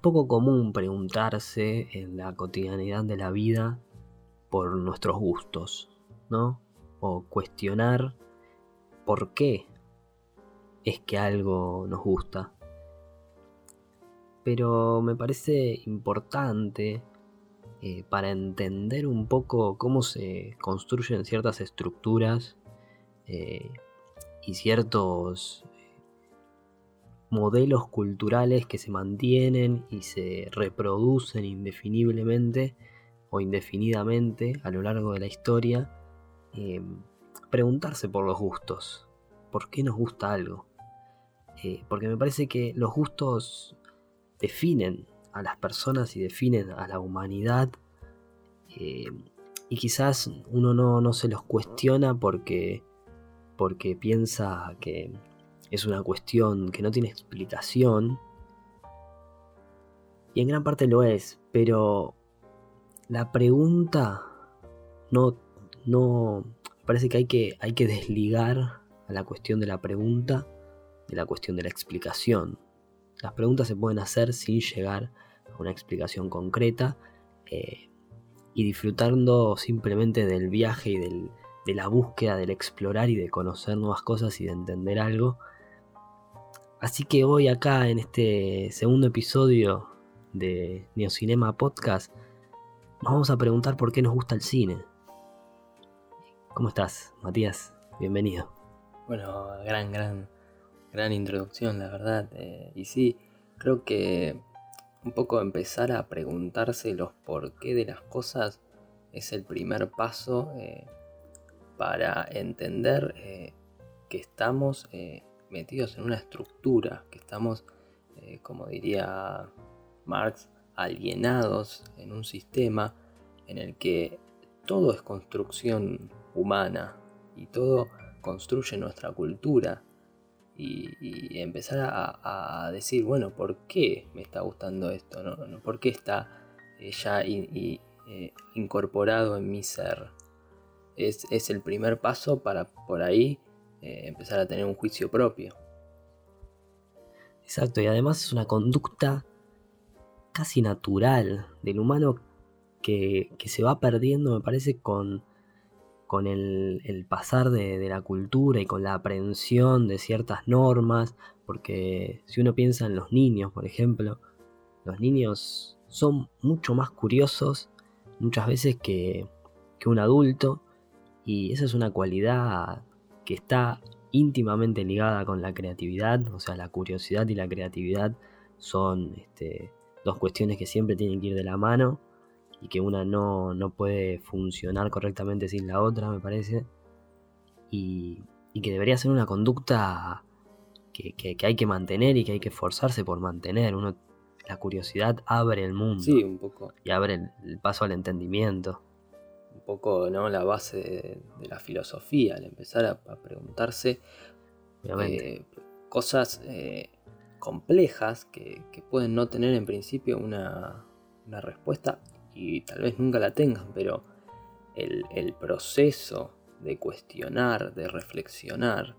poco común preguntarse en la cotidianidad de la vida por nuestros gustos, ¿no? O cuestionar por qué es que algo nos gusta. Pero me parece importante eh, para entender un poco cómo se construyen ciertas estructuras eh, y ciertos modelos culturales que se mantienen y se reproducen indefiniblemente o indefinidamente a lo largo de la historia, eh, preguntarse por los gustos. ¿Por qué nos gusta algo? Eh, porque me parece que los gustos definen a las personas y definen a la humanidad. Eh, y quizás uno no, no, se los cuestiona porque, porque piensa que es una cuestión que no tiene explicación. Y en gran parte lo es, pero la pregunta no, no, parece que hay que, hay que desligar a la cuestión de la pregunta de la cuestión de la explicación. Las preguntas se pueden hacer sin llegar a una explicación concreta eh, y disfrutando simplemente del viaje y del, de la búsqueda, del explorar y de conocer nuevas cosas y de entender algo Así que hoy acá en este segundo episodio de Neocinema Podcast nos vamos a preguntar por qué nos gusta el cine. ¿Cómo estás, Matías? Bienvenido. Bueno, gran, gran, gran introducción, la verdad. Eh, y sí, creo que un poco empezar a preguntarse los por qué de las cosas es el primer paso eh, para entender eh, que estamos metidos en una estructura, que estamos, eh, como diría Marx, alienados en un sistema en el que todo es construcción humana y todo construye nuestra cultura. Y, empezar a, decir, bueno, ¿por qué me está gustando esto? ¿No? ¿Por qué está eh, ya eh, incorporado en mi ser? Es, es el primer paso para por ahí eh, empezar a tener un juicio propio. Exacto, y además es una conducta casi natural del humano que, se va perdiendo, me parece, con, con el, pasar de, la cultura y con la aprehensión de ciertas normas, porque si uno piensa en los niños, por ejemplo, los niños son mucho más curiosos muchas veces que, que un adulto, y esa es una cualidad que está íntimamente ligada con la creatividad, o sea, la curiosidad y la creatividad son este, dos cuestiones que siempre tienen que ir de la mano y que una no, puede funcionar correctamente sin la otra, me parece, y, que debería ser una conducta que, hay que mantener y que hay que esforzarse por mantener. Uno, la curiosidad abre el mundo sí, un poco. y abre el paso al entendimiento poco ¿no? la base de, la filosofía, al empezar a, preguntarse eh, cosas eh, complejas que, pueden no tener en principio una, respuesta y tal vez nunca la tengan, pero el, proceso de cuestionar, de reflexionar,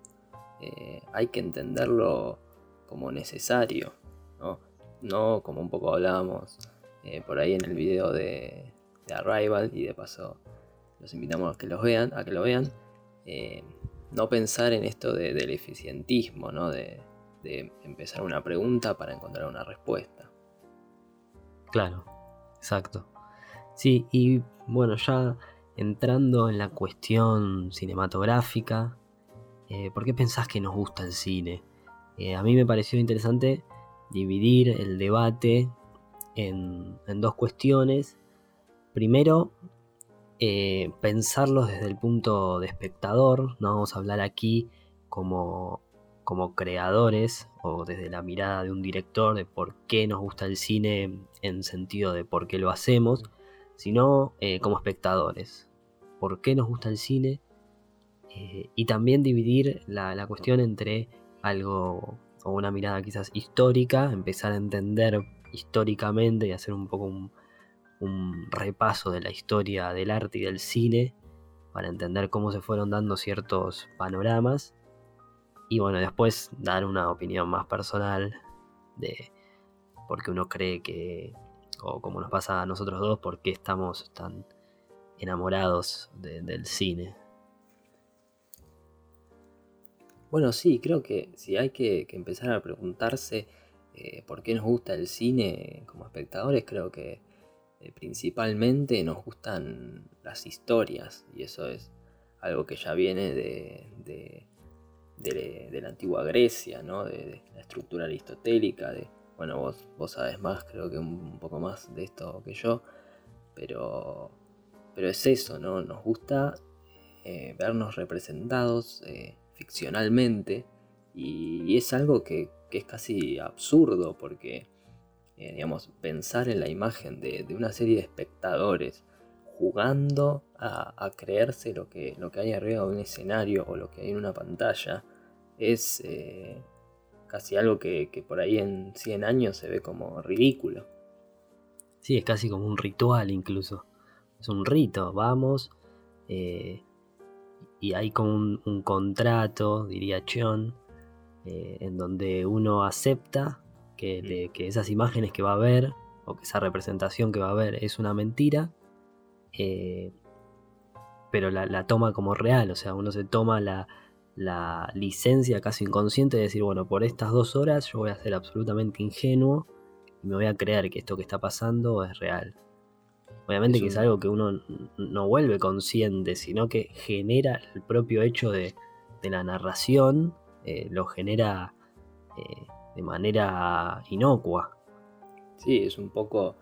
eh, hay que entenderlo como necesario, ¿no? no como un poco hablábamos por ahí en el video de, de Arrival y de paso los invitamos a que los vean, a que lo vean. Eh, no pensar en esto del eficientismo, ¿no? De, empezar una pregunta para encontrar una respuesta. Claro, exacto. Sí, y bueno, ya entrando en la cuestión cinematográfica, eh, ¿por qué pensás que nos gusta el cine? Eh, a mí me pareció interesante dividir el debate en, en dos cuestiones. Primero, eh, pensarlos desde el punto de espectador, no vamos a hablar aquí como, como creadores o desde la mirada de un director de por qué nos gusta el cine en sentido de por qué lo hacemos, sino eh, como espectadores. ¿Por qué nos gusta el cine? Eh, y también dividir la, la cuestión entre algo o una mirada quizás histórica, empezar a entender históricamente y hacer un poco un, un repaso de la historia del arte y del cine para entender cómo se fueron dando ciertos panoramas y bueno, después dar una opinión más personal de, porque uno cree que, o como nos pasa a nosotros dos, por qué estamos tan enamorados del cine. Bueno, sí, creo que si hay que, empezar a preguntarse eh, por qué nos gusta el cine como espectadores, creo que eh, principalmente nos gustan las historias y eso es algo que ya viene de, de, la antigua Grecia, ¿no? de, la estructura aristotélica, de, bueno, vos, vos sabes más, creo que un poco más de esto que yo, pero, pero es eso, ¿no? Nos gusta eh, vernos representados ficcionalmente y, es algo que, es casi absurdo porque, eh, digamos, pensar en la imagen de, una serie de espectadores jugando a, creerse lo que, lo que hay arriba de un escenario o lo que hay en una pantalla es eh, casi algo que, por ahí en 100 años se ve como ridículo. Sí, es casi como un ritual incluso. Es un rito, vamos, eh, y hay como un, contrato, diría Chion, eh, en donde uno acepta que, esas imágenes que va a ver, o que esa representación que va a ver es una mentira, eh, pero la, toma como real, o sea, uno se toma la, la licencia casi inconsciente de decir, bueno, por estas dos horas yo voy a ser absolutamente ingenuo y me voy a creer que esto que está pasando es real. Obviamente que es algo que uno no vuelve consciente, sino que genera el propio hecho de, la narración, eh, lo genera eh, de manera inocua. Sí, es un poco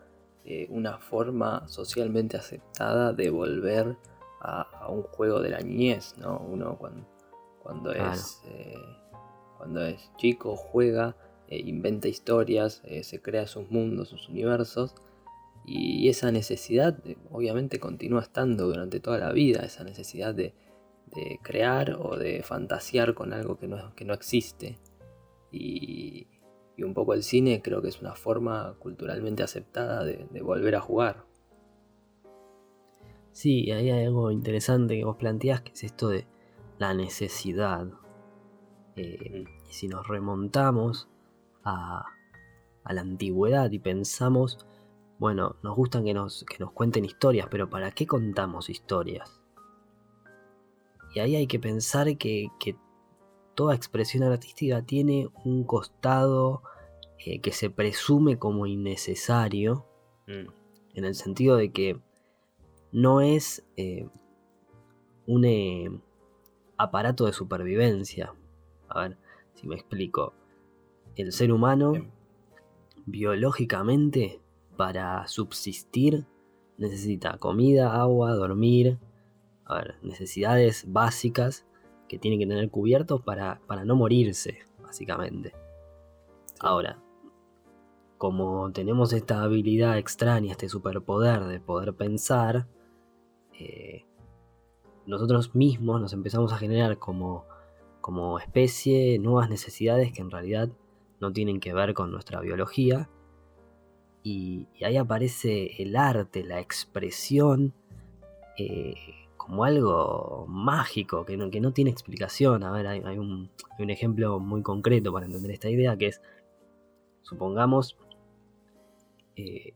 eh, una forma socialmente aceptada de volver a, un juego de la niñez, ¿no? Uno cuando, cuando es, cuando es chico juega, inventa historias, se crea sus mundos, sus universos y esa necesidad obviamente continúa estando durante toda la vida, esa necesidad de, crear o de fantasear con algo que no, que no existe. Y, un poco el cine creo que es una forma culturalmente aceptada de, volver a jugar. Sí, ahí hay algo interesante que vos planteás, que es esto de la necesidad. Eh, y si nos remontamos a, a la antigüedad y pensamos bueno, nos gustan que nos, que nos cuenten historias, pero ¿para qué contamos historias? Y ahí hay que pensar que, toda expresión artística tiene un costado eh, que se presume como innecesario, mm. en el sentido de que no es eh, un eh, aparato de supervivencia. A ver si me explico. El ser humano, biológicamente, para subsistir necesita comida, agua, dormir, a ver, necesidades básicas que tiene que tener cubiertos para, para no morirse, básicamente. Ahora, como tenemos esta habilidad extraña, este superpoder de poder pensar, eh, nosotros mismos nos empezamos a generar como, como especie nuevas necesidades que en realidad no tienen que ver con nuestra biología y, ahí aparece el arte, la expresión, eh, como algo mágico, que no, que no, tiene explicación. A ver, hay, un, ejemplo muy concreto para entender esta idea, que es, supongamos, eh,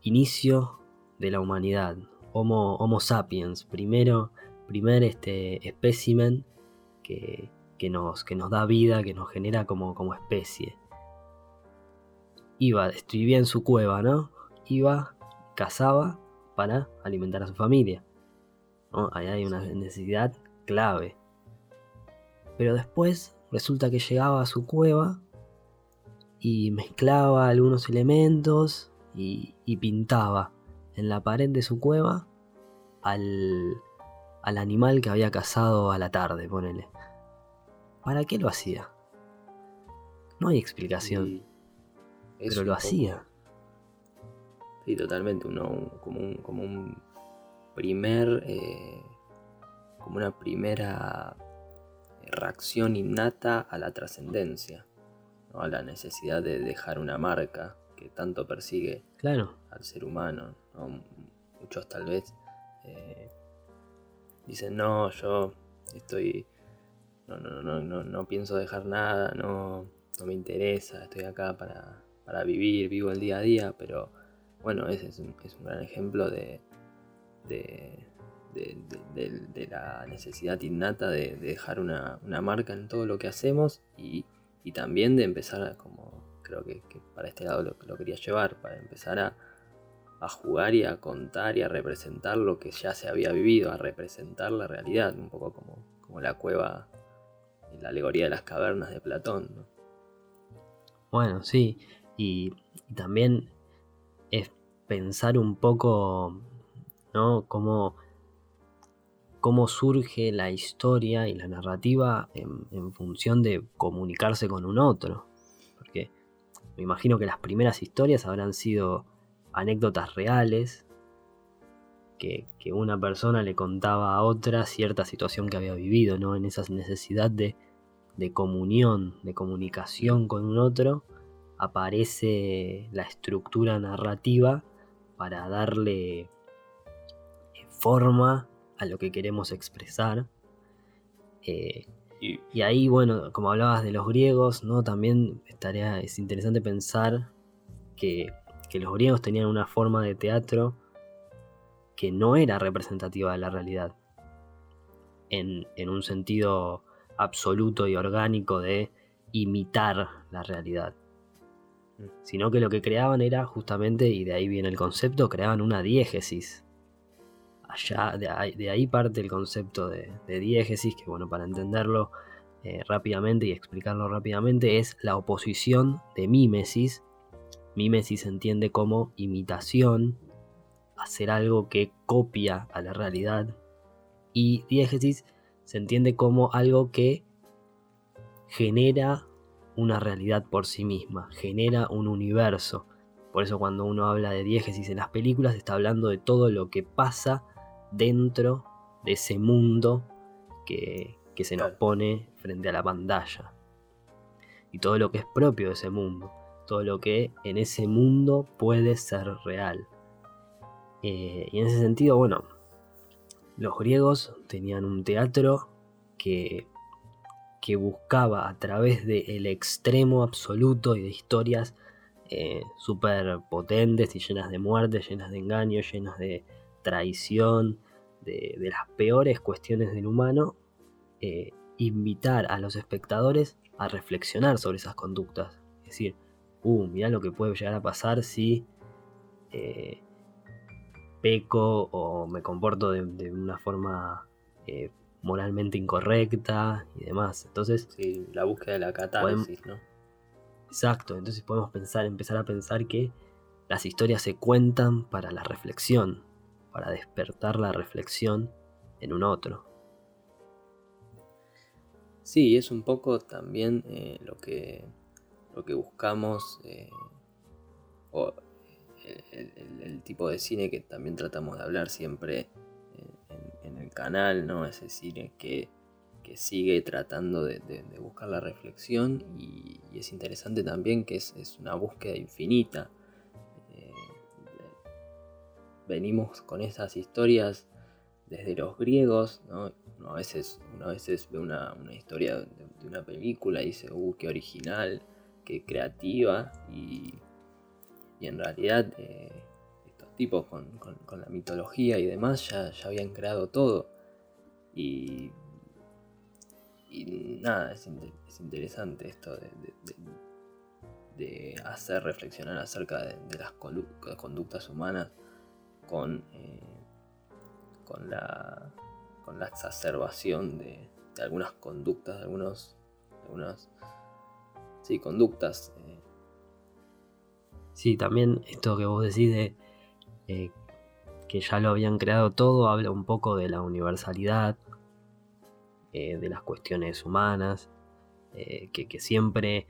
inicio de la humanidad, Homo, sapiens, primero, primer este, espécimen que, nos, que nos da vida, que nos genera como, como especie iba, vivía en su cueva, ¿no? Iba, cazaba para alimentar a su familia. Ahí hay una necesidad clave. Pero después resulta que llegaba a su cueva y mezclaba algunos elementos y, pintaba en la pared de su cueva al, al animal que había cazado a la tarde, ponele. ¿Para qué lo hacía? No hay explicación pero lo hacía. Sí, totalmente, uno, como, un, como un primer, eh, como una primera reacción innata a la trascendencia, a la necesidad de dejar una marca que tanto persigue claro. al ser humano. Muchos tal vez eh, dicen, no, yo estoy, no, no, no, no, no pienso dejar nada, no, no me interesa, estoy acá para para vivir, vivo el día a día, pero bueno, ese es un, gran ejemplo de, de, la necesidad innata de, dejar una, marca en todo lo que hacemos y, también de empezar, a, como creo que, para este lado lo, lo quería llevar, para empezar a, jugar y a contar y a representar lo que ya se había vivido, a representar la realidad, un poco como, como la cueva, la alegoría de las cavernas de Platón. Bueno, sí, y, también es pensar un poco, ¿no? Cómo, cómo surge la historia y la narrativa en, función de comunicarse con un otro. Porque me imagino que las primeras historias habrán sido anécdotas reales que, una persona le contaba a otra cierta situación que había vivido, ¿no? En esa necesidad de, de comunión, de comunicación con un otro, aparece la estructura narrativa para darle forma a lo que queremos expresar. Eh, y, ahí, bueno, como hablabas de los griegos, ¿no? También estaría, es interesante pensar que que los griegos tenían una forma de teatro que no era representativa de la realidad, en, un sentido absoluto y orgánico de imitar la realidad, mm. sino que lo que creaban era justamente, y de ahí viene el concepto, creaban una diégesis. Allá, de, ahí, parte el concepto de, diégesis, que bueno, para entenderlo eh, rápidamente y explicarlo rápidamente, es la oposición de mímesis Mimesis se entiende como imitación, hacer algo que copia a la realidad. Y diégesis se entiende como algo que genera una realidad por sí misma, genera un universo. Por eso cuando uno habla de diégesis en las películas está hablando de todo lo que pasa dentro de ese mundo que, que se nos pone frente a la pantalla. Y todo lo que es propio de ese mundo todo lo que en ese mundo puede ser real. Eh, y en ese sentido, bueno, los griegos tenían un teatro que, que buscaba a través del extremo absoluto y de historias eh, súper potentes y llenas de muerte, llenas de engaño, llenas de traición, de, las peores cuestiones del humano, eh, invitar a los espectadores a reflexionar sobre esas conductas. Es decir, uh, mirá lo que puede llegar a pasar si eh, peco o me comporto de, una forma eh, moralmente incorrecta y demás. Entonces, sí, la búsqueda de la catarsis, ¿no? Exacto, entonces podemos pensar, empezar a pensar que las historias se cuentan para la reflexión, para despertar la reflexión en un otro. Sí, es un poco también eh, lo que lo que buscamos eh, o el, tipo de cine que también tratamos de hablar siempre en, el canal, ¿no? Ese cine que, sigue tratando de, buscar la reflexión y, es interesante también que es, una búsqueda infinita. Venimos con esas historias desde los griegos, ¿no? a veces, a veces ve una, historia de, una película y dice, uh, qué original, que creativa y, en realidad eh, estos tipos con, la mitología y demás ya, ya habían creado todo y, y nada, es, interesante esto de, hacer reflexionar acerca de, las conductas humanas con, eh, con, la, con la exacerbación de, algunas conductas, de algunos, algunos sí, conductas. Eh. Sí, también esto que vos decís de eh, que ya lo habían creado todo, habla un poco de la universalidad, de las cuestiones humanas, que, siempre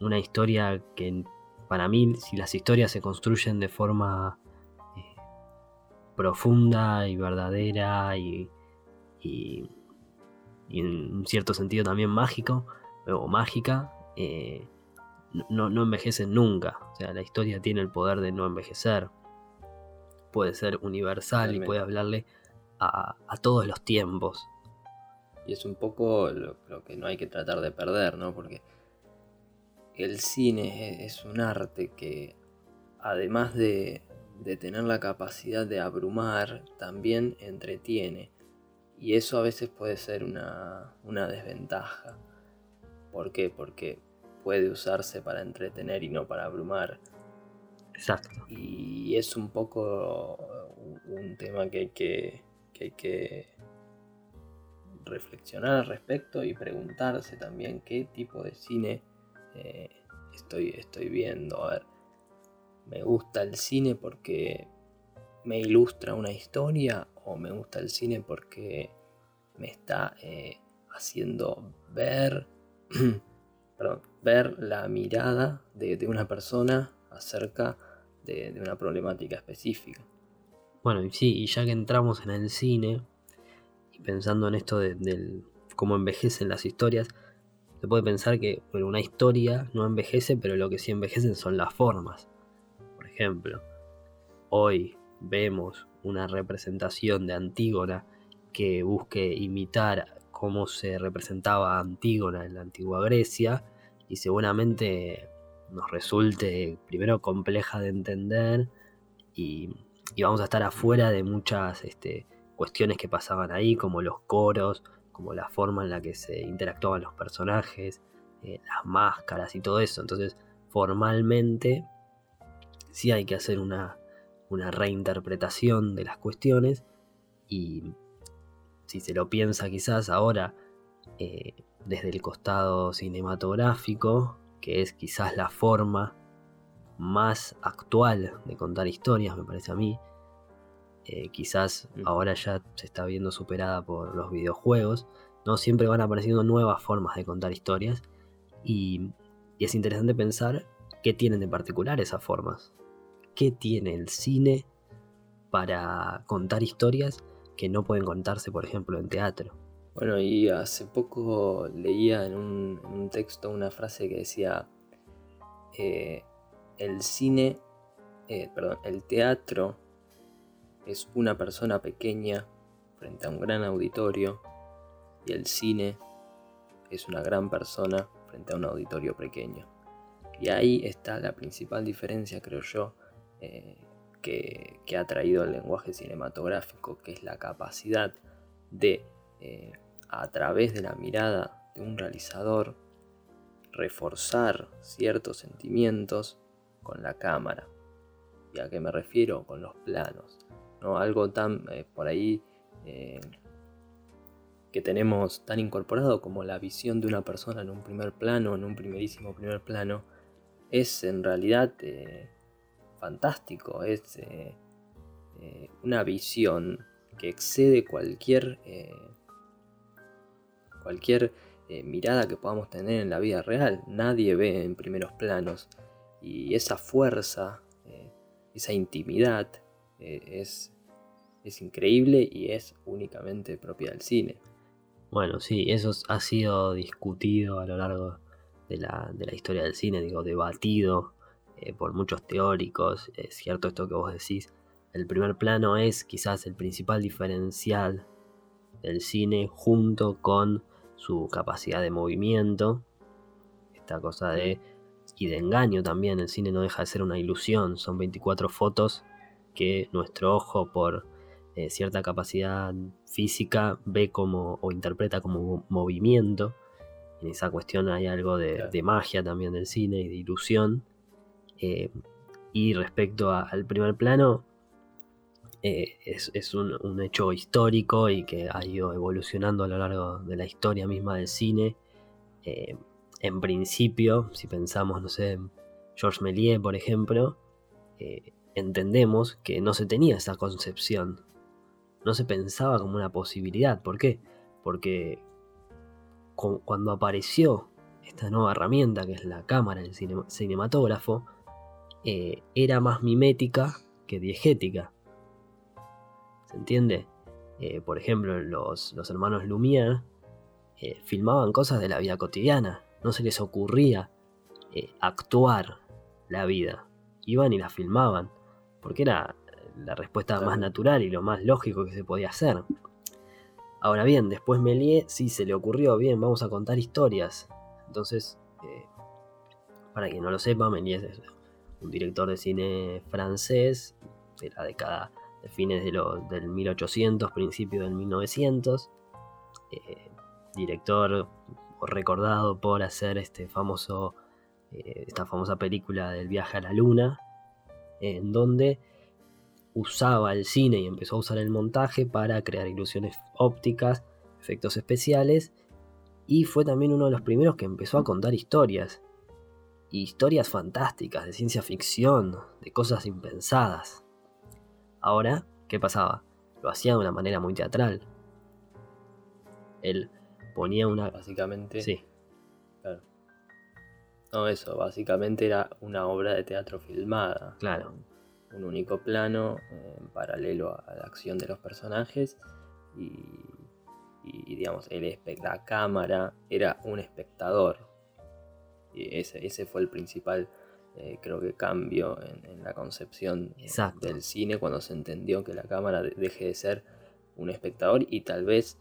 una historia que para mí, si las historias se construyen de forma profunda y verdadera y, y, y, en un cierto sentido también mágico o mágica, eh, no, no envejecen nunca. O sea, la historia tiene el poder de no envejecer. Puede ser universal y puede hablarle a, todos los tiempos. Y es un poco lo, que no hay que tratar de perder, ¿no? Porque el cine es un arte que además de, tener la capacidad de abrumar, también entretiene. Y eso a veces puede ser una, una desventaja. ¿Por qué? Porque puede usarse para entretener y no para abrumar. Exacto. Y es un poco un tema que hay que, que, hay que reflexionar al respecto y preguntarse también qué tipo de cine eh, estoy, estoy viendo. A ver, me gusta el cine porque me ilustra una historia o me gusta el cine porque me está eh, haciendo ver, ver la mirada de, una persona acerca de, una problemática específica. Bueno, y sí, y ya que entramos en el cine, y pensando en esto de, cómo envejecen las historias, se puede pensar que una historia no envejece, pero lo que sí envejecen son las formas. Ejemplo, hoy vemos una representación de Antígona que busque imitar cómo se representaba Antígona en la antigua Grecia y seguramente nos resulte primero compleja de entender y, vamos a estar afuera de muchas este, cuestiones que pasaban ahí, como los coros, como la forma en la que se interactuaban los personajes, eh, las máscaras y todo eso. Entonces, formalmente, sí hay que hacer una, reinterpretación de las cuestiones y si se lo piensa quizás ahora eh, desde el costado cinematográfico, que es quizás la forma más actual de contar historias, me parece a mí, eh, quizás mm. ahora ya se está viendo superada por los videojuegos, ¿no? Siempre van apareciendo nuevas formas de contar historias y, es interesante pensar qué tienen de particular esas formas. ¿Qué tiene el cine para contar historias que no pueden contarse, por ejemplo, en teatro? Bueno, y hace poco leía en un, texto una frase que decía, eh, el cine, eh, perdón, el teatro es una persona pequeña frente a un gran auditorio y el cine es una gran persona frente a un auditorio pequeño. Y ahí está la principal diferencia, creo yo, eh, que, ha traído el lenguaje cinematográfico, que es la capacidad de, eh, a través de la mirada de un realizador, reforzar ciertos sentimientos con la cámara. ¿Y a qué me refiero? Con los planos. Algo tan eh, por ahí que tenemos tan incorporado como la visión de una persona en un primer plano, en un primerísimo primer plano, es en realidad fantástico, es una visión que excede cualquier, cualquier mirada que podamos tener en la vida real. Nadie ve en primeros planos y esa fuerza, esa intimidad, es, es increíble y es únicamente propia del cine. Bueno, sí, eso ha sido discutido a lo largo de la, historia del cine, digo, debatido eh, por muchos teóricos. Es cierto esto que vos decís. El primer plano es quizás el principal diferencial del cine junto con su capacidad de movimiento. Esta cosa de... y de engaño también. El cine no deja de ser una ilusión. Son 24 fotos que nuestro ojo por eh, cierta capacidad física ve como o interpreta como movimiento. En esa cuestión hay algo de, magia también del cine y de ilusión. Eh, y respecto al primer plano, eh, es, un, hecho histórico y que ha ido evolucionando a lo largo de la historia misma del cine. en principio, si pensamos, no sé, Georges Méliès, por ejemplo, entendemos que no se tenía esa concepción no se pensaba como una posibilidad. ¿Por qué? Porque cuando apareció esta nueva herramienta que es la cámara, el cinematógrafo, eh, era más mimética que diegética. ¿Se entiende? Eh, por ejemplo, los, hermanos Lumière eh, filmaban cosas de la vida cotidiana. No se les ocurría actuar la vida. Iban y la filmaban. Porque era la respuesta más natural y lo más lógico que se podía hacer. Ahora bien, después Méliès sí se le ocurrió, bien, vamos a contar historias. Entonces, eh, para quien no lo sepa, Méliès es un director de cine francés de la década de fines de del 1800, principio del 1900. Eh, director recordado por hacer este famoso, eh, esta famosa película del viaje a la luna, en donde usaba el cine y empezó a usar el montaje para crear ilusiones ópticas, efectos especiales, y fue también uno de los primeros que empezó a contar historias, historias fantásticas, de ciencia ficción, de cosas impensadas. Ahora, ¿qué pasaba? Lo hacía de una manera muy teatral. Él ponía una... Básicamente... Sí. Claro. No, eso, básicamente era una obra de teatro filmada. Claro un único plano eh, en paralelo a la acción de los personajes y, digamos, el, la cámara era un espectador. Y ese, fue el principal, eh, creo que, cambio en, la concepción eh, del cine cuando se entendió que la cámara deje de ser un espectador y tal vez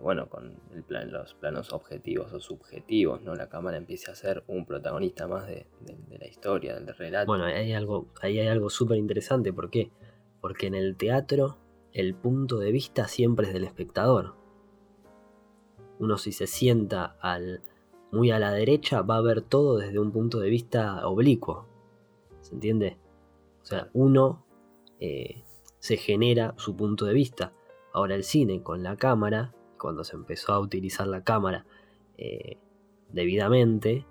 bueno, con el plan, los planos objetivos o subjetivos, ¿no? La cámara empieza a ser un protagonista más de, la historia, del relato. Bueno, ahí hay algo, ahí hay algo súper interesante, ¿por qué? Porque en el teatro el punto de vista siempre es del espectador. Uno si se sienta al, muy a la derecha va a ver todo desde un punto de vista oblicuo. ¿Se entiende? O sea, uno eh, se genera su punto de vista. Ahora el cine con la cámara cuando se empezó a utilizar la cámara eh, debidamente,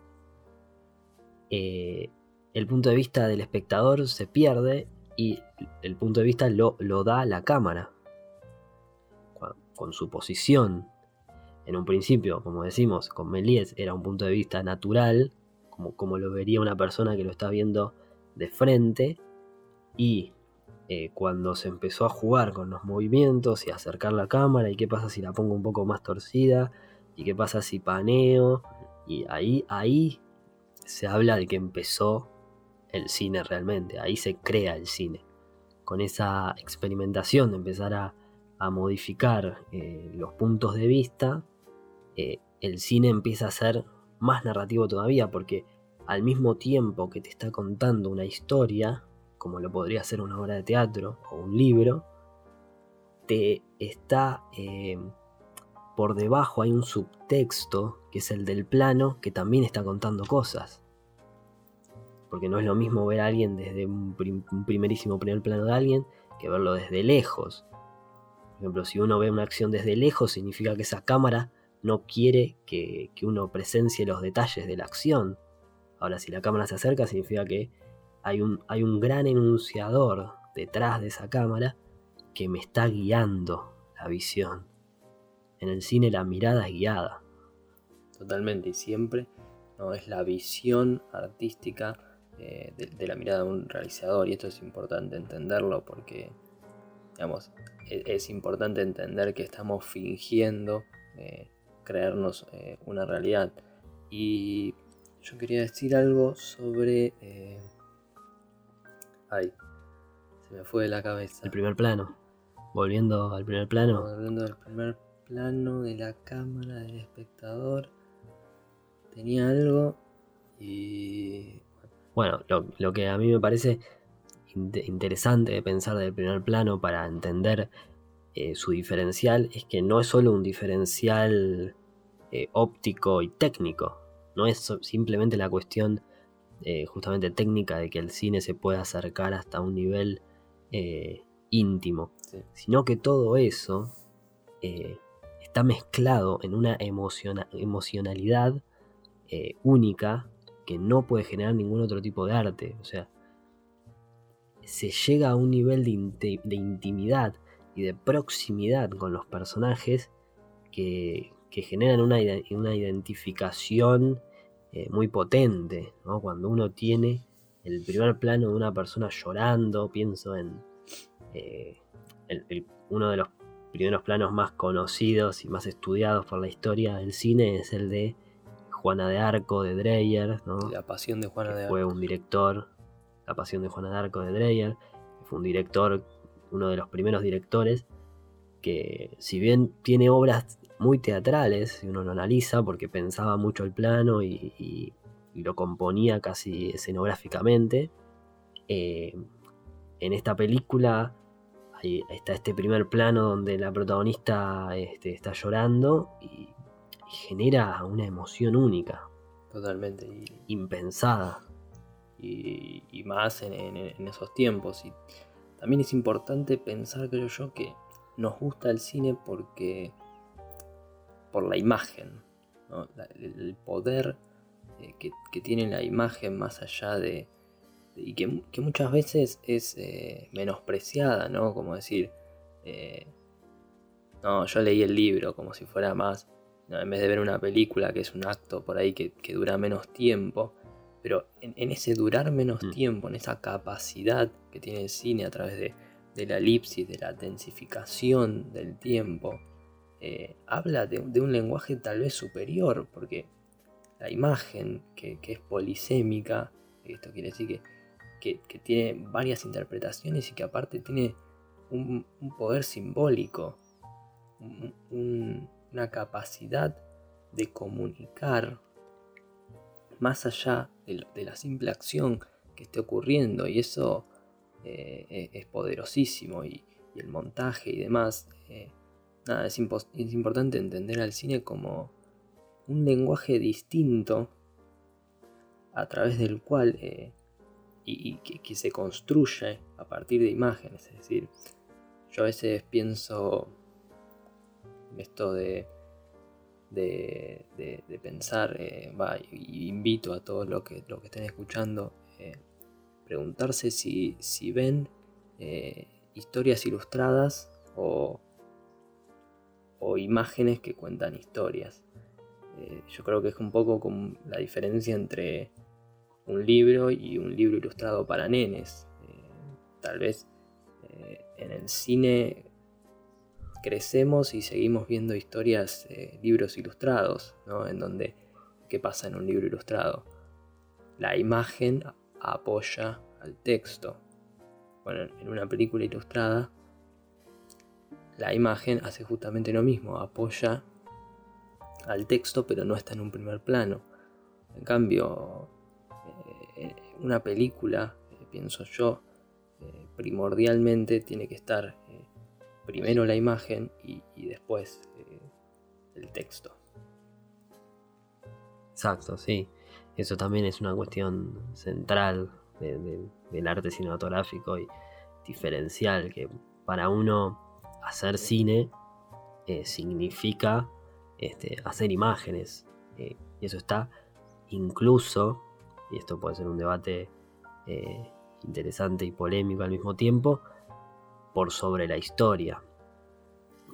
eh, el punto de vista del espectador se pierde y el punto de vista lo, lo da la cámara. Con, su posición, en un principio, como decimos, con Méliès era un punto de vista natural, como, lo vería una persona que lo está viendo de frente, y eh, cuando se empezó a jugar con los movimientos y acercar la cámara y qué pasa si la pongo un poco más torcida y qué pasa si paneo y ahí ahí se habla de que empezó el cine realmente, ahí se crea el cine. Con esa experimentación de empezar a, modificar eh, los puntos de vista eh, el cine empieza a ser más narrativo todavía porque al mismo tiempo que te está contando una historia como lo podría ser una obra de teatro o un libro, te está eh, por debajo, hay un subtexto, que es el del plano, que también está contando cosas. Porque no es lo mismo ver a alguien desde un, primerísimo primer plano de alguien que verlo desde lejos. Por ejemplo, si uno ve una acción desde lejos, significa que esa cámara no quiere que, que uno presencie los detalles de la acción. Ahora, si la cámara se acerca, significa que hay un, hay un gran enunciador detrás de esa cámara que me está guiando la visión. En el cine la mirada es guiada. Totalmente, y siempre no es la visión artística eh, de, la mirada de un realizador, y esto es importante entenderlo porque, digamos, e, es, importante entender que estamos fingiendo eh, creernos eh, una realidad. Y yo quería decir algo sobre Ay, se me fue de la cabeza. El primer plano. Volviendo al primer plano. Volviendo al primer plano de la cámara del espectador. Tenía algo y... Bueno, lo, que a mí me parece interesante de pensar del primer plano para entender eh, su diferencial es que no es solo un diferencial eh, óptico y técnico, no es simplemente la cuestión eh, justamente técnica de que el cine se pueda acercar hasta un nivel íntimo, sino que todo eso está mezclado en una emocionalidad única que no puede generar ningún otro tipo de arte. O sea, se llega a un nivel de, intimidad y de proximidad con los personajes que, generan una, una identificación eh, muy potente, Cuando uno tiene el primer plano de una persona llorando, pienso en eh, uno de los primeros planos más conocidos y más estudiados por la historia del cine es el de Juana de Arco de Dreyer, La pasión de Juana de Arco. Fue un director, La pasión de Juana de Arco de Dreyer, fue un director, uno de los primeros directores que si bien tiene obras muy teatrales, si uno lo analiza, porque pensaba mucho el plano y, lo componía casi escenográficamente. Eh, en esta película ahí está este primer plano donde la protagonista este, está llorando y, genera una emoción única. Totalmente. impensada. Y, más en, esos tiempos. Y también es importante pensar, creo yo, que nos gusta el cine porque por la imagen, el poder eh, que, tiene la imagen más allá de... y que, muchas veces es eh, menospreciada, ¿no? Como decir, eh, no, yo leí el libro como si fuera más, en vez de ver una película que es un acto por ahí que, dura menos tiempo, pero en, ese durar menos mm. tiempo, en esa capacidad que tiene el cine a través de, de la elipsis, de la densificación del tiempo, eh, habla de, un lenguaje tal vez superior, porque la imagen que, es polisémica, esto quiere decir que, tiene varias interpretaciones y que aparte tiene un, poder simbólico, una capacidad de comunicar más allá de, la simple acción que esté ocurriendo y eso eh, e, es poderosísimo y, el montaje y demás eh, nada, es, importante entender al cine como un lenguaje distinto a través del cual eh, y, que, se construye a partir de imágenes. Es decir, yo a veces pienso esto de, de, pensar, eh, invito a todos los que, que estén escuchando, eh, preguntarse si, si ven historias ilustradas o o imágenes que cuentan historias. Eh, yo creo que es un poco como la diferencia entre un libro y un libro ilustrado para nenes. Eh, tal vez eh, en el cine crecemos y seguimos viendo historias, libros ilustrados, ¿no? En donde, ¿qué pasa en un libro ilustrado? La imagen apoya al texto. Bueno, en una película ilustrada la imagen hace justamente lo mismo, apoya al texto pero no está en un primer plano. En cambio, eh, una película, eh, pienso yo, eh, primordialmente tiene que estar primero la imagen y, después el texto. Exacto, sí. Eso también es una cuestión central del arte cinematográfico y diferencial que para uno hacer cine eh, significa este, hacer imágenes. Eh, y eso está incluso, y esto puede ser un debate eh, interesante y polémico al mismo tiempo, por sobre la historia.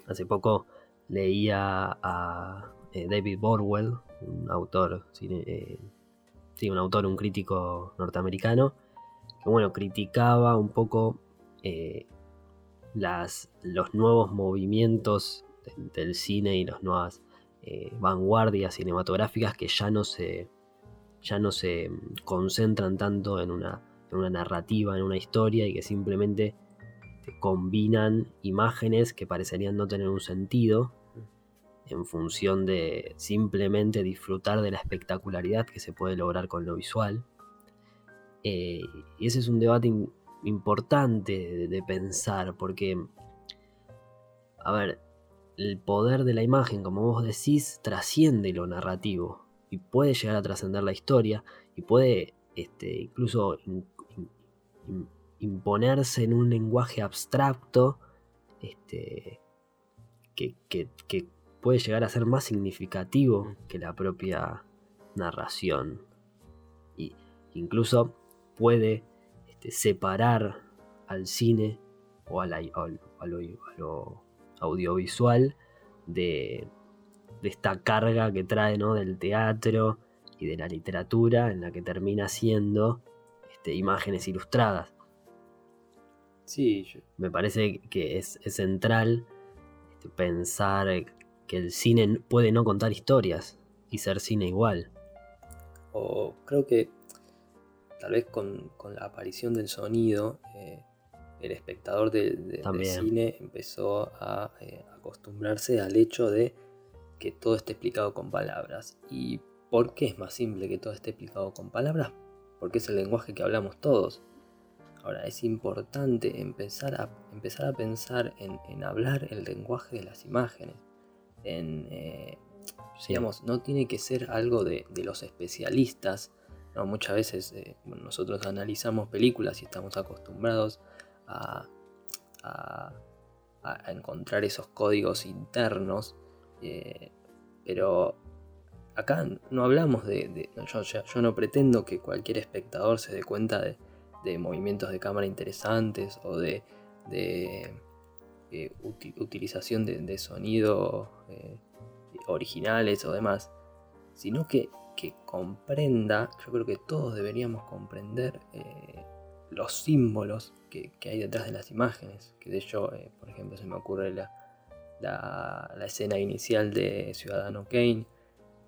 Hace poco leía a David Borwell, un autor, sí, un autor, un crítico norteamericano, que bueno, criticaba un poco las, los nuevos movimientos del, cine y las nuevas eh, vanguardias cinematográficas que ya no se, ya no se concentran tanto en una, en una narrativa, en una historia y que simplemente combinan imágenes que parecerían no tener un sentido en función de simplemente disfrutar de la espectacularidad que se puede lograr con lo visual. Eh, y ese es un debate importante de, pensar, porque, a ver, el poder de la imagen, como vos decís, trasciende lo narrativo y puede llegar a trascender la historia y puede este, incluso imponerse en un lenguaje abstracto este, que, puede llegar a ser más significativo que la propia narración. Y incluso puede este, separar al cine o a, lo, audiovisual de, esta carga que trae del teatro y de la literatura en la que termina siendo este, imágenes ilustradas. Sí, me parece que es, central este, pensar que el cine puede no contar historias y ser cine igual. O creo que tal vez con, la aparición del sonido, eh, el espectador del cine empezó a eh, acostumbrarse al hecho de que todo esté explicado con palabras. Y ¿Por qué es más simple que todo esté explicado con palabras? Porque es el lenguaje que hablamos todos. Ahora, es importante empezar a, empezar a pensar en, hablar el lenguaje de las imágenes. En, eh, digamos, no tiene que ser algo de, los especialistas. Muchas veces eh, nosotros analizamos películas y estamos acostumbrados a, encontrar esos códigos internos. Eh, pero acá no hablamos de... yo, no pretendo que cualquier espectador se dé cuenta de, movimientos de cámara interesantes o de, de eh, utilización de, sonido eh, originales o demás, sino que, comprenda, yo creo que todos deberíamos comprender eh, los símbolos que, hay detrás de las imágenes, que de hecho, por ejemplo, se me ocurre la, la, la escena inicial de Ciudadano Kane,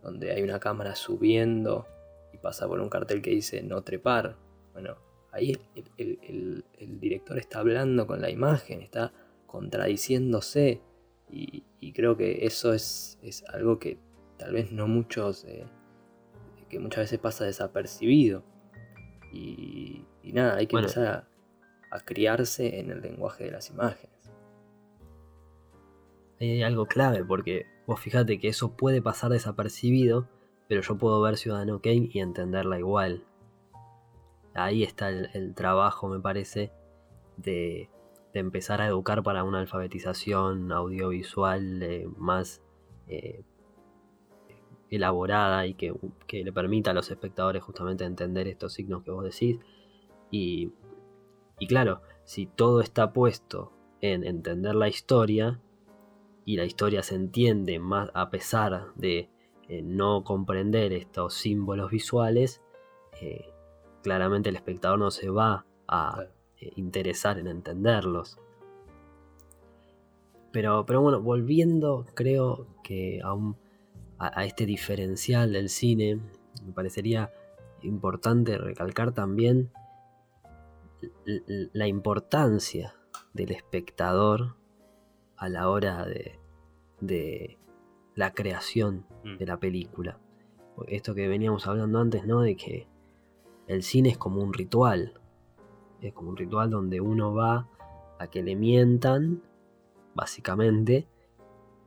donde hay una cámara subiendo y pasa por un cartel que dice no trepar. Bueno, ahí el, director está hablando con la imagen, está contradiciéndose y, creo que eso es, algo que tal vez no muchos, eh, que muchas veces pasa desapercibido. Y, nada, hay que empezar a criarse en el lenguaje de las imágenes hay algo clave, porque vos fíjate que eso puede pasar desapercibido, pero yo puedo ver Ciudadano Kane y entenderla igual. Ahí está el, trabajo, me parece, de, empezar a educar para una alfabetización audiovisual eh, más eh, elaborada y que, le permita a los espectadores justamente entender estos signos que vos decís. Y, claro, si todo está puesto en entender la historia, y la historia se entiende más a pesar de eh, no comprender estos símbolos visuales, claramente el espectador no se va a eh, interesar en entenderlos. Pero, pero bueno, volviendo creo que a, a este diferencial del cine, me parecería importante recalcar también la importancia del espectador a la hora de, de la creación mm. de la película. Esto que veníamos hablando antes, ¿no? De que el cine es como un ritual. Es como un ritual donde uno va a que le mientan, básicamente.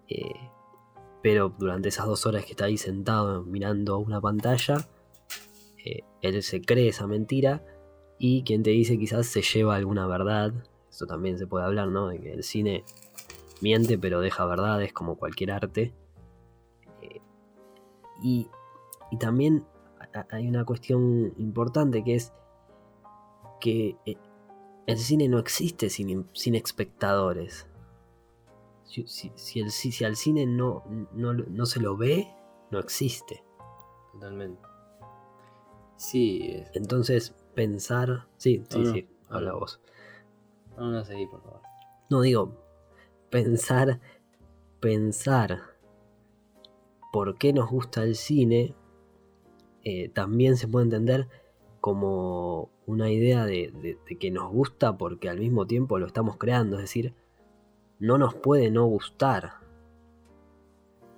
Eh, pero durante esas dos horas que está ahí sentado mirando una pantalla, eh, él se cree esa mentira y quien te dice quizás se lleva alguna verdad. Eso también se puede hablar, ¿no? De que el cine miente pero deja verdades como cualquier arte. Eh, y, también hay una cuestión importante que es que eh, el cine no existe sin, sin espectadores. Si, el, si, al cine no, no, se lo ve, no existe. Totalmente. Sí. Entonces, pensar. Sí, sí, sí. Habla vos. No, no, seguí, por favor. No, digo, pensar, pensar por qué nos gusta el cine, eh, también se puede entender como una idea de, que nos gusta porque al mismo tiempo lo estamos creando, es decir, no nos puede no gustar,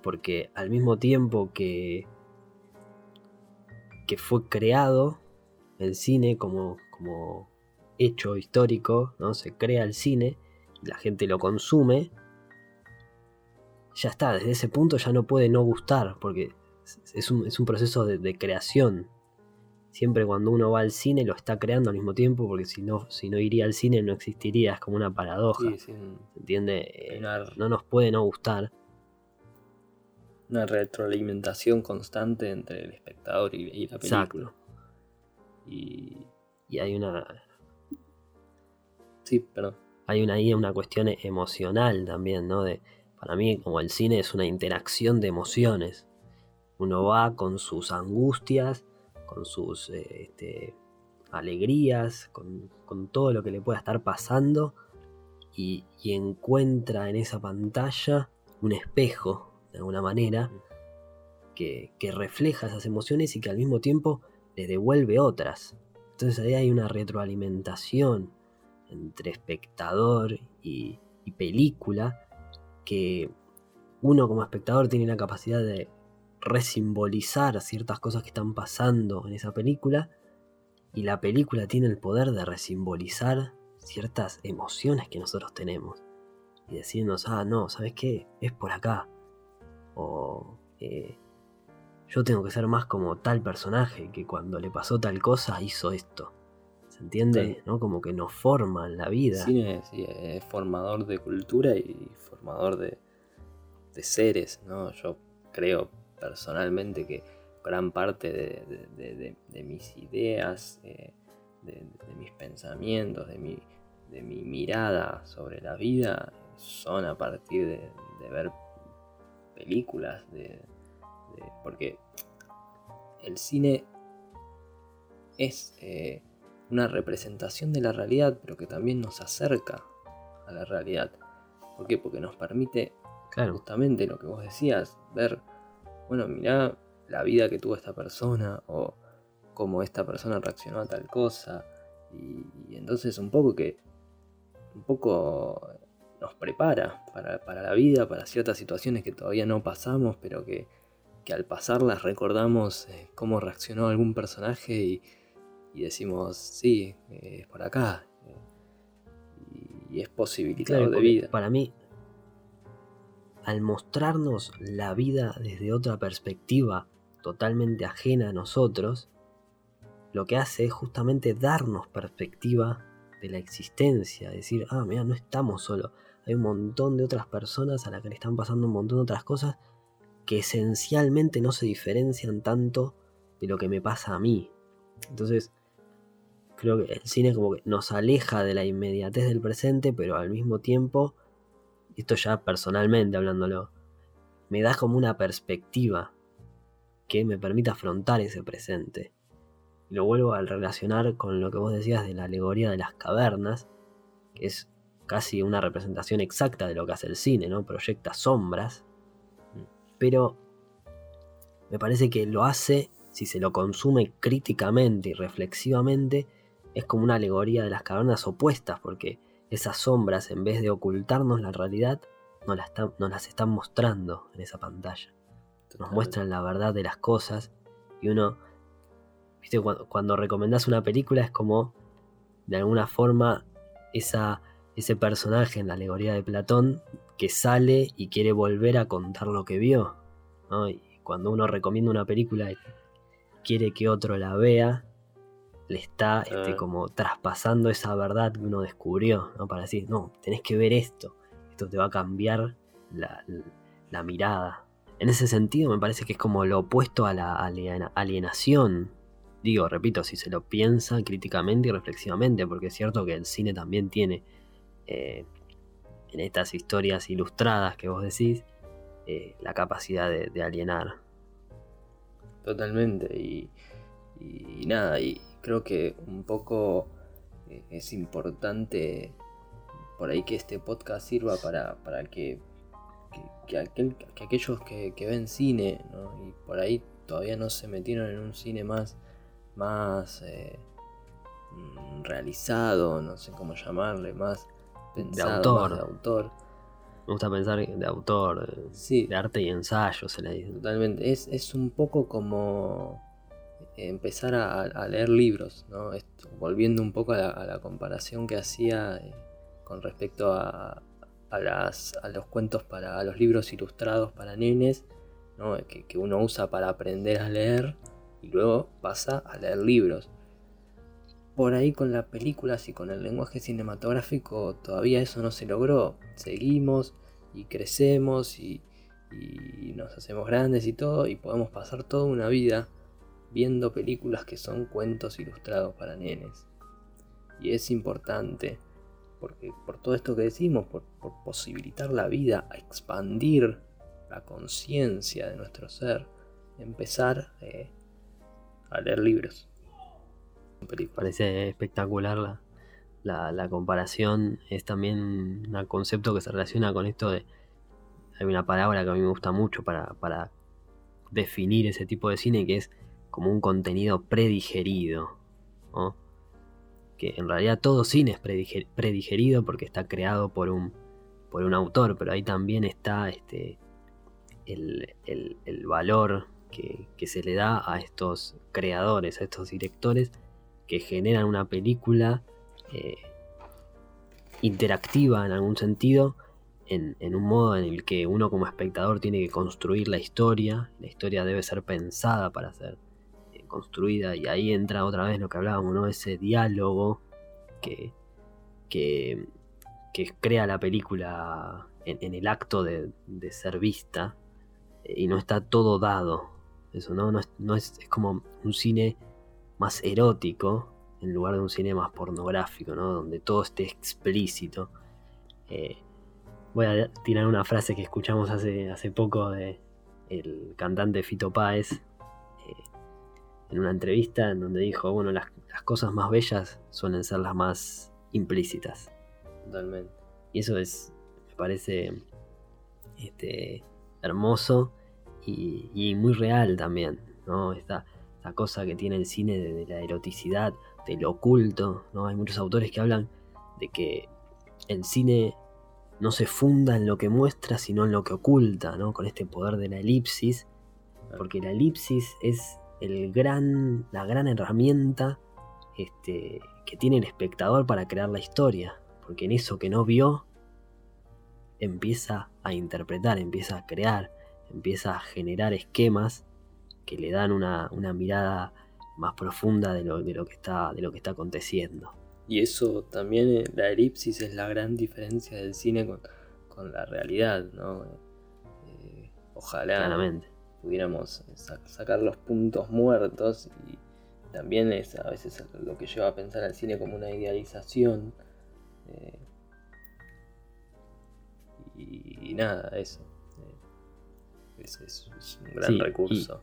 porque al mismo tiempo que, que fue creado el cine como, como hecho histórico, ¿no? se crea el cine, la gente lo consume, ya está, desde ese punto ya no puede no gustar, porque es un, proceso de, creación. Siempre cuando uno va al cine lo está creando al mismo tiempo, porque si no, si no iría al cine no existiría, es como una paradoja. ¿Se entiende? Eh, no nos puede no gustar. Una retroalimentación constante entre el espectador y, la película. Exacto. Y, y hay una. Sí, perdón hay una, ahí una cuestión emocional también, ¿no? De, para mí, como el cine es una interacción de emociones. Uno va con sus angustias, con sus este, alegrías, con, todo lo que le pueda estar pasando y, encuentra en esa pantalla un espejo, de alguna manera, que, que refleja esas emociones y que al mismo tiempo le devuelve otras. Entonces ahí hay una retroalimentación entre espectador y, película que uno como espectador tiene la capacidad de resimbolizar ciertas cosas que están pasando en esa película y la película tiene el poder de resimbolizar ciertas emociones que nosotros tenemos y decirnos, ah, no, ¿sabes qué? Es por acá. O eh, yo tengo que ser más como tal personaje que cuando le pasó tal cosa hizo esto. ¿Se entiende? ¿No? Como que nos forma en la vida. El cine es formador de cultura y formador de, de seres, ¿no? Yo creo personalmente que gran parte de, mis ideas, eh, de, mis pensamientos, de mi, de mi mirada sobre la vida son a partir de, ver películas, de, porque el cine es eh, una representación de la realidad, pero que también nos acerca a la realidad. ¿Por qué? Porque nos permite justamente lo que vos decías, ver, bueno, mirá la vida que tuvo esta persona o cómo esta persona reaccionó a tal cosa. Y, entonces un poco que un poco nos prepara para, la vida, para ciertas situaciones que todavía no pasamos, pero que, al pasarlas recordamos eh, cómo reaccionó algún personaje y, decimos, sí, eh, es por acá. y, es posibilitado de vida. Para mí, al mostrarnos la vida desde otra perspectiva totalmente ajena a nosotros, lo que hace es justamente darnos perspectiva de la existencia, decir, ah, mira, no estamos solos, hay un montón de otras personas a las que le están pasando un montón de otras cosas que esencialmente no se diferencian tanto de lo que me pasa a mí. Entonces, creo que el cine como que nos aleja de la inmediatez del presente, pero al mismo tiempo esto ya personalmente hablándolo, me da como una perspectiva que me permite afrontar ese presente. Y lo vuelvo a relacionar con lo que vos decías de la alegoría de las cavernas, que es casi una representación exacta de lo que hace el cine, ¿no? Proyecta sombras, pero me parece que lo hace, si se lo consume críticamente y reflexivamente, es como una alegoría de las cavernas opuestas, porque esas sombras, en vez de ocultarnos la realidad, nos, las están mostrando en esa pantalla. Nos muestran la verdad de las cosas y uno, viste, cuando, cuando recomendás una película es como, de alguna forma, esa, ese personaje en la alegoría de Platón que sale y quiere volver a contar lo que vio. Y cuando uno recomienda una película y quiere que otro la vea, le está este, como traspasando esa verdad que uno descubrió, ¿no? Para decir, no, tenés que ver esto, esto te va a cambiar la, mirada. En ese sentido me parece que es como lo opuesto a la alienación. Digo, repito, si se lo piensa críticamente y reflexivamente, porque es cierto que el cine también tiene eh, en estas historias ilustradas que vos decís, eh, la capacidad de, alienar. Totalmente, y, y nada, y creo que un poco eh, es importante por ahí que este podcast sirva para, que, que, aquellos que, ven cine y por ahí todavía no se metieron en un cine más, más eh, mm, realizado, no sé cómo llamarle, más pensado, de autor. de autor. Me gusta pensar de autor, de arte y ensayo, se le dice. Totalmente, es, es un poco como empezar a, leer libros, ¿no? volviendo un poco a la, comparación que hacía eh, con respecto a, los cuentos para a los libros ilustrados para nenes, ¿no? que, uno usa para aprender a leer y luego pasa a leer libros. Por ahí con las películas y con el lenguaje cinematográfico todavía eso no se logró. Seguimos y crecemos y nos hacemos grandes y todo y podemos pasar toda una vida viendo películas que son cuentos ilustrados para nenes. Y es importante, porque por todo esto que decimos, por, posibilitar la vida, a expandir la conciencia de nuestro ser, empezar eh, a leer libros. Parece espectacular la, comparación. Es también un concepto que se relaciona con esto de... Hay una palabra que a mí me gusta mucho para, para definir ese tipo de cine que es como un contenido predigerido. Que en realidad todo cine es predigerido porque está creado por un, por un autor, pero ahí también está este, el, valor que, se le da a estos creadores, a estos directores que generan una película eh, interactiva en algún sentido, en, un modo en el que uno como espectador tiene que construir la historia, la historia debe ser pensada para ser construida y ahí entra otra vez lo que hablábamos, ¿no? ese diálogo que, que, crea la película en, el acto de, ser vista y no está todo dado. Eso, ¿no? No es, es, como un cine más erótico en lugar de un cine más pornográfico, ¿no? Donde todo esté explícito. Eh, voy a tirar una frase que escuchamos hace, hace poco de el cantante Fito Páez en una entrevista en donde dijo, bueno, las, las, cosas más bellas suelen ser las más implícitas. Totalmente. Y eso es, me parece, este, hermoso y, muy real también, ¿no? Esta, esta, cosa que tiene el cine de, la eroticidad, de lo oculto, ¿no? Hay muchos autores que hablan de que el cine no se funda en lo que muestra, sino en lo que oculta, ¿no? Con este poder de la elipsis, porque la elipsis es el gran, la gran herramienta este, que tiene el espectador para crear la historia, porque en eso que no vio, empieza a interpretar, empieza a crear, empieza a generar esquemas que le dan una, mirada más profunda de lo, de lo, que está, de lo que está aconteciendo. Y eso también, eh, la elipsis es la gran diferencia del cine con, la realidad, ¿no? Eh, ojalá pudiéramos sacar los puntos muertos y también es a veces lo que lleva a pensar al cine como una idealización. Eh, y, nada, eso. Es, un gran recurso.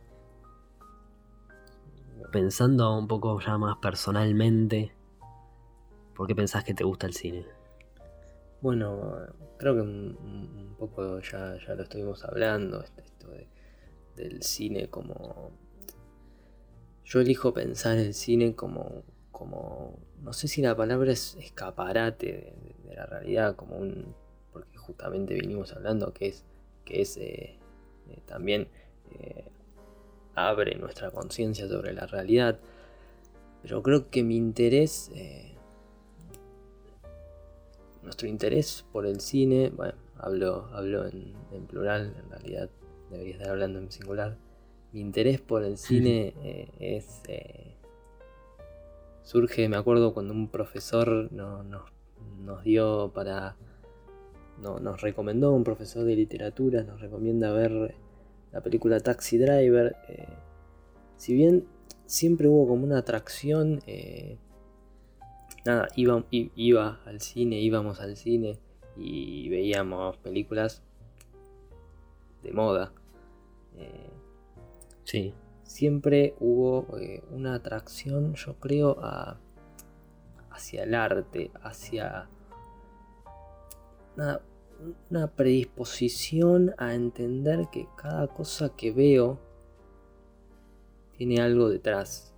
Pensando un poco ya más personalmente, ¿por qué pensás que te gusta el cine? Bueno, creo que un, poco ya, ya, lo estuvimos hablando, este, esto del cine como... Yo elijo pensar el cine como, como no sé si la palabra es escaparate de, la realidad, como un... porque justamente vinimos hablando que es, que es eh, eh, también eh, abre nuestra conciencia sobre la realidad. Pero creo que mi interés, nuestro interés por el cine, bueno, hablo, hablo en, plural, en realidad debería estar hablando en singular. Mi interés por el cine es surge, me acuerdo cuando un profesor nos dio para no, nos recomendó un profesor de literatura, nos recomienda ver la película Taxi Driver. Eh, si bien siempre hubo como una atracción, eh, nada, iba, iba al cine, íbamos al cine y veíamos películas de moda. Eh, sí. Siempre hubo una atracción, yo creo, a, hacia el arte, hacia una, predisposición a entender que cada cosa que veo tiene algo detrás.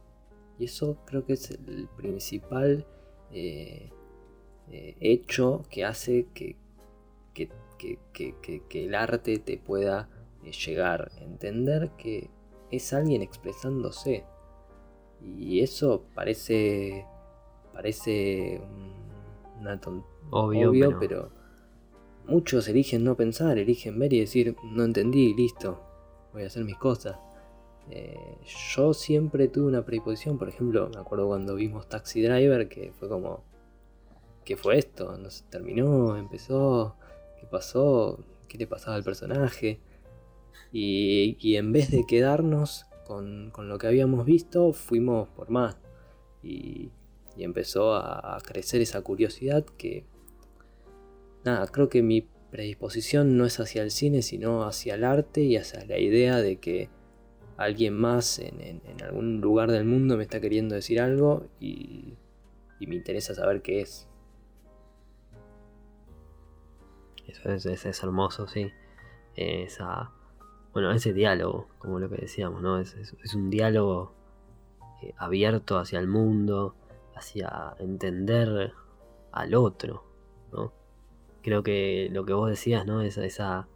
Y eso creo que es el principal eh, eh, hecho que hace que, el arte te pueda eh, llegar. Entender que es alguien expresándose. Y eso parece. parece una obvio, pero Muchos eligen no pensar, eligen ver y decir, no entendí, listo, voy a hacer mis cosas. Eh, yo siempre tuve una predisposición, por ejemplo, me acuerdo cuando vimos Taxi Driver, que fue como, ¿qué fue esto? ¿No se terminó? ¿Empezó? ¿Qué pasó? ¿Qué le pasaba al personaje? Y, en vez de quedarnos con, lo que habíamos visto, fuimos por más. Y, y empezó a crecer esa curiosidad que nada, creo que mi predisposición no es hacia el cine, sino hacia el arte y hacia la idea de que alguien más en, algún lugar del mundo me está queriendo decir algo y, me interesa saber qué es. Eso es, hermoso, sí. Esa, bueno, ese diálogo, como lo que decíamos, ¿no? Es, un diálogo eh, abierto hacia el mundo, hacia entender al otro, ¿no? creo que lo que vos decías, ¿no? Esa, esa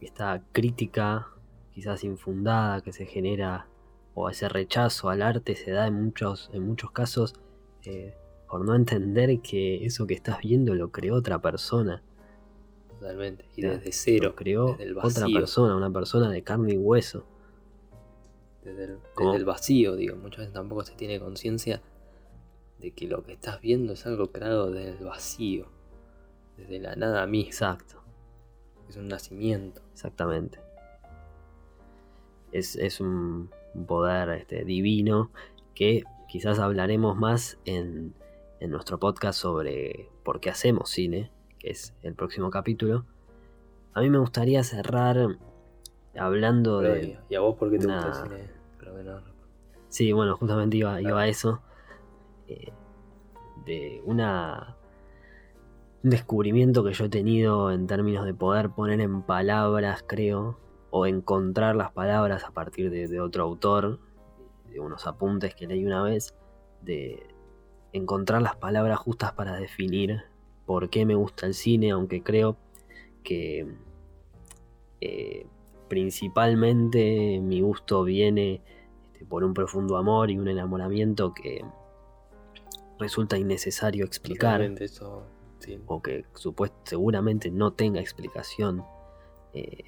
esta crítica quizás infundada que se genera o ese rechazo al arte se da en muchos, en muchos casos eh, por no entender que eso que estás viendo lo creó otra persona. Totalmente. Y desde cero. Lo creó otra persona, una persona de carne y hueso. Desde el, vacío, digo. Muchas veces tampoco se tiene conciencia de que lo que estás viendo es algo creado desde el vacío. Desde la nada misma. Exacto. Es un nacimiento. Exactamente. Es, un poder este, divino que quizás hablaremos más en, en nuestro podcast sobre por qué hacemos cine, que es el próximo capítulo. A mí me gustaría cerrar hablando de. ¿Y a vos por qué te gusta el cine? Sí, bueno, justamente iba, a eso. Eh, de una. Un descubrimiento que yo he tenido en términos de poder poner en palabras, creo, o encontrar las palabras a partir de otro autor, de unos apuntes que leí una vez, de, encontrar las palabras justas para definir por qué me gusta el cine, aunque creo que eh, principalmente mi gusto viene este, por un profundo amor y un enamoramiento que resulta innecesario explicar o que seguramente no tenga explicación. Eh,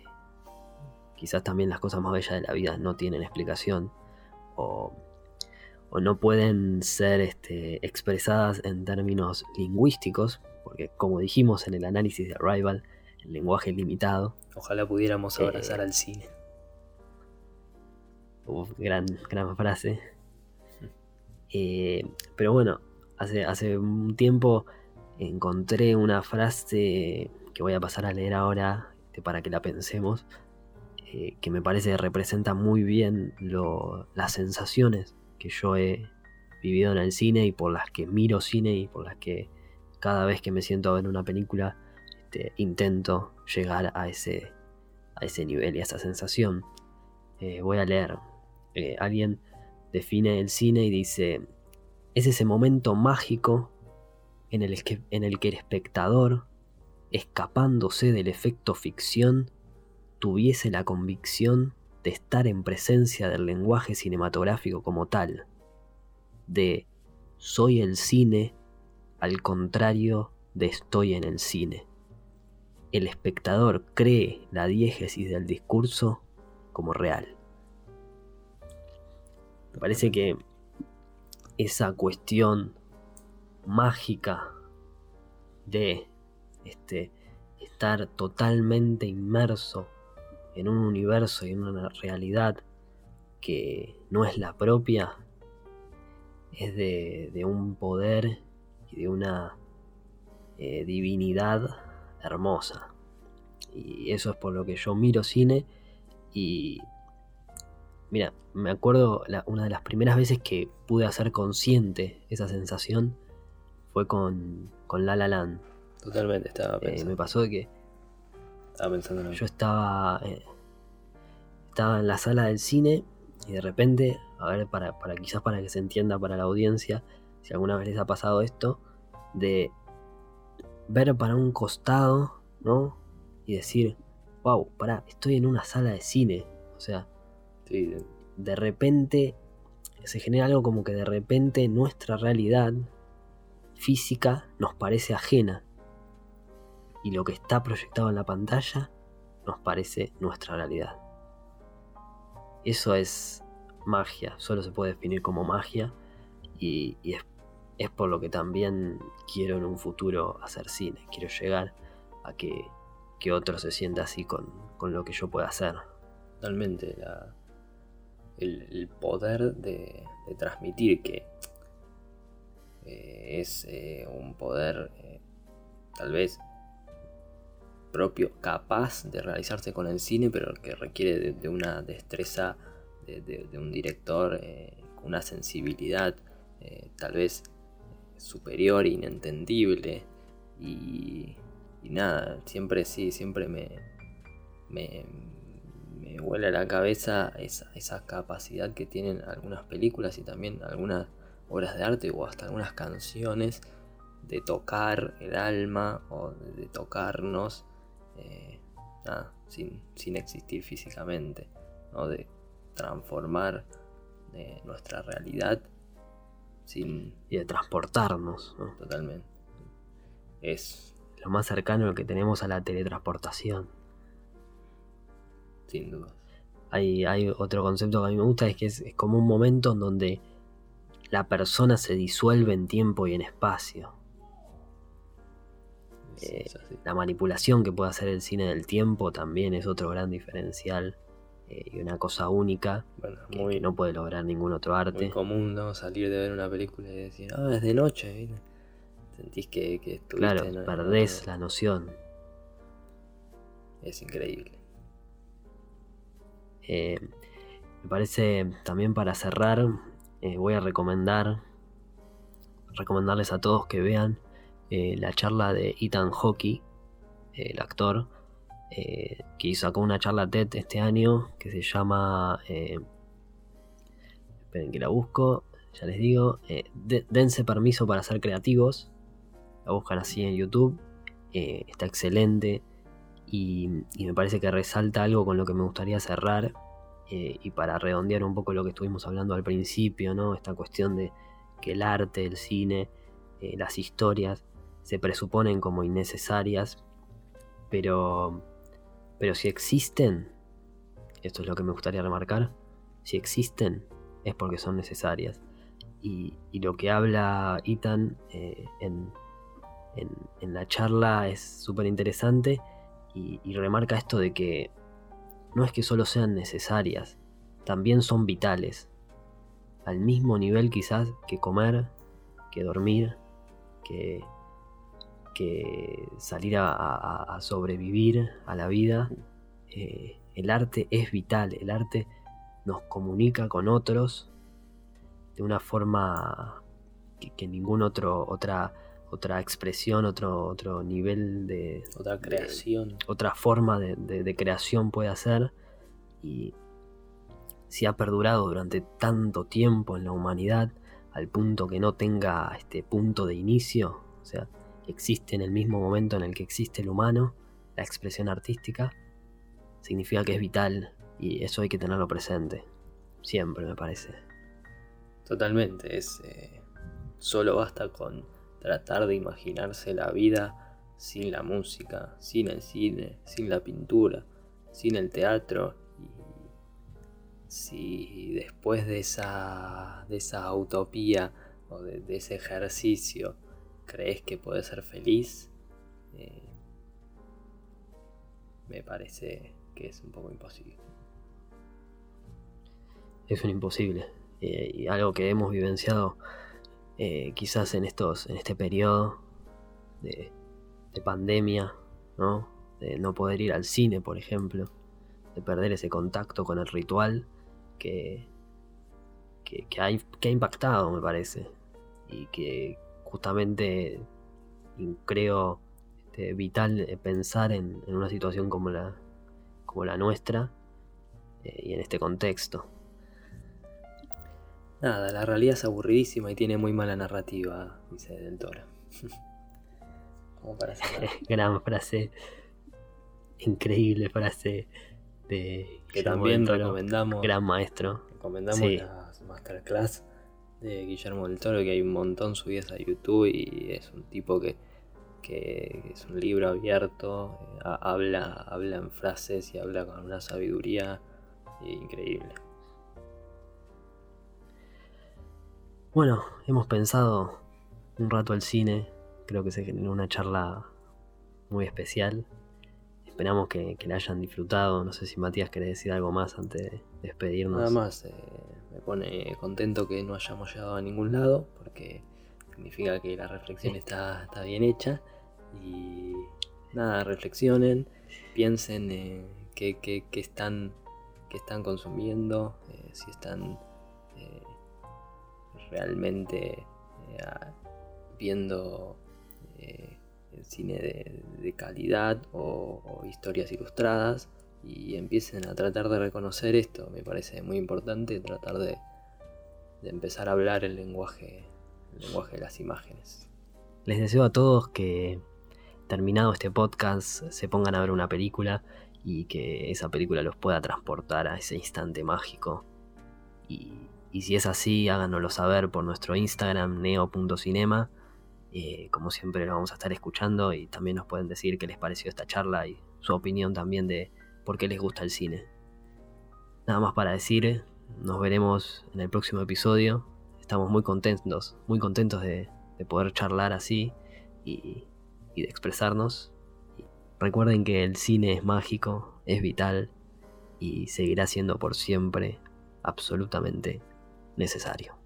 quizás también las cosas más bellas de la vida no tienen explicación o o no pueden ser este, expresadas en términos lingüísticos, porque como dijimos en el análisis de Arrival, el lenguaje es limitado. Ojalá pudiéramos eh, abrazar al cine. gran, gran frase. Eh, pero bueno, hace, hace un tiempo encontré una frase que voy a pasar a leer ahora este, para que la pensemos, eh, que me parece que representa muy bien las sensaciones que yo he vivido en el cine y por las que miro cine y por las que cada vez que me siento a ver una película este, intento llegar a ese, a ese nivel y a esa sensación. Eh, voy a leer. Eh, alguien define el cine y dice, es ese momento mágico en el, que, en el que el espectador, escapándose del efecto ficción, tuviese la convicción de estar en presencia del lenguaje cinematográfico como tal, de soy el cine al contrario de estoy en el cine. El espectador cree la diégesis del discurso como real. Me parece que esa cuestión mágica de este, estar totalmente inmerso en un universo y en una realidad que no es la propia, es de, un poder y de una eh, divinidad hermosa. Y eso es por lo que yo miro cine y... Mira, me acuerdo una de las primeras veces que pude hacer consciente esa sensación fue con, con La La Land. Totalmente, estaba eh, pensando. me pasó de que yo estaba, eh, estaba en la sala del cine y de repente, a ver, para, para quizás para que se entienda para la audiencia, si alguna vez les ha pasado esto, de ver para un costado, ¿no? Y decir, wow, pará, estoy en una sala de cine. O sea, de repente se genera algo como que de repente nuestra realidad física nos parece ajena y lo que está proyectado en la pantalla nos parece nuestra realidad. Eso es magia, solo se puede definir como magia y, es, por lo que también quiero en un futuro hacer cine, quiero llegar a que, otro se sienta así con, lo que yo pueda hacer. Totalmente, el, poder de, transmitir que eh, es eh, un poder eh, tal vez propio, capaz de realizarse con el cine, pero que requiere de, una destreza de, un director con una sensibilidad tal vez superior, inentendible. Y, nada, siempre sí, siempre me, me, me huele a la cabeza esa, esa capacidad que tienen algunas películas y también algunas obras de arte o hasta algunas canciones de tocar el alma o de tocarnos eh, sin, existir físicamente. ¿no? de transformar eh, nuestra realidad Y de transportarnos. ¿no? Totalmente. Es... Lo más cercano que tenemos a la teletransportación. Sin duda. Hay, hay otro concepto que a mí me gusta, es que es, es como un momento en donde la persona se disuelve en tiempo y en espacio. Eh. La manipulación que puede hacer el cine del tiempo también es otro gran diferencial eh, y una cosa única Bueno, que, muy, que no puede lograr ningún otro muy arte. común, ¿no? Salir de ver una película y decir, ah, es de noche, ¿viste? Sentís que, que estuviste Claro, en- perdés la noción. Es increíble. Eh, me parece también para cerrar, eh, voy a recomendar, recomendarles a todos que vean eh, la charla de Ethan Hawke, el actor, eh, que sacó una charla TED este año que se llama, eh, esperen que la busco, ya les digo, eh, De- dense permiso para ser creativos, la buscan así en YouTube, eh, está excelente y, y me parece que resalta algo con lo que me gustaría cerrar y para redondear un poco lo que estuvimos hablando al principio, ¿no? Esta cuestión de que el arte, el cine, las historias se presuponen como innecesarias, pero, pero si existen, esto es lo que me gustaría remarcar, si existen es porque son necesarias. Y, lo que habla Ethan eh, en, en- en la charla es súper interesante y, y remarca esto de que no es que solo sean necesarias, también son vitales. Al mismo nivel quizás que comer, que dormir, que, que salir a, a- a sobrevivir a la vida. Eh, el arte es vital, el arte nos comunica con otros de una forma que, que ningún otro, otra, otra expresión, otro, otro nivel de, Otra creación. otra forma de, de- de creación puede hacer y si ha perdurado durante tanto tiempo en la humanidad al punto que no tenga este punto de inicio, o sea, existe en el mismo momento en el que existe el humano, la expresión artística, significa que es vital y eso hay que tenerlo presente, siempre me parece. Totalmente. Es. eh, solo basta con tratar de imaginarse la vida sin la música, sin el cine, sin la pintura, sin el teatro. Y si después de esa, de esa utopía o de, de ese ejercicio crees que puedes ser feliz, eh, me parece que es un poco imposible. es un imposible. Eh, y algo que hemos vivenciado eh, quizás en estos, en este periodo de, de pandemia, ¿no? De no poder ir al cine, por ejemplo, de perder ese contacto con el ritual que, que, que ha, que ha impactado, me parece. Y que justamente creo este, vital eh, pensar en, en una situación como la, como la nuestra eh, y en este contexto. Nada, la realidad es aburridísima y tiene muy mala narrativa, dice Del Toro. Como para. Gran frase, increíble frase de Que Guillermo también recomendamos, gran maestro. recomendamos sí. las masterclass de Guillermo del Toro, que hay un montón subidas a YouTube y es un tipo que, que es un libro abierto, eh, ha- habla, habla en frases y habla con una sabiduría increíble. Bueno, hemos pensado un rato el cine, creo que se generó una charla muy especial. Esperamos que, que la hayan disfrutado. No sé si Matías quiere decir algo más antes de despedirnos. Nada más, eh, me pone contento que no hayamos llegado a ningún lado, porque significa que la reflexión está, está bien hecha. Y nada, reflexionen, piensen en qué, qué- están, qué están consumiendo, eh, si están eh, realmente viendo el cine de, calidad o- historias ilustradas y empiecen a tratar de reconocer esto. Me parece muy importante tratar de, de empezar a hablar el lenguaje, el lenguaje de las imágenes. Les deseo a todos que terminado este podcast se pongan a ver una película y que esa película los pueda transportar a ese instante mágico. Y, si es así, háganoslo saber por nuestro Instagram neo.cinema. Eh, como siempre lo vamos a estar escuchando y también nos pueden decir qué les pareció esta charla y su opinión también de por qué les gusta el cine. Nada más para decir, nos veremos en el próximo episodio. Estamos muy contentos, muy contentos de, poder charlar así y, y de expresarnos. Recuerden que el cine es mágico, es vital y seguirá siendo por siempre absolutamente necesario.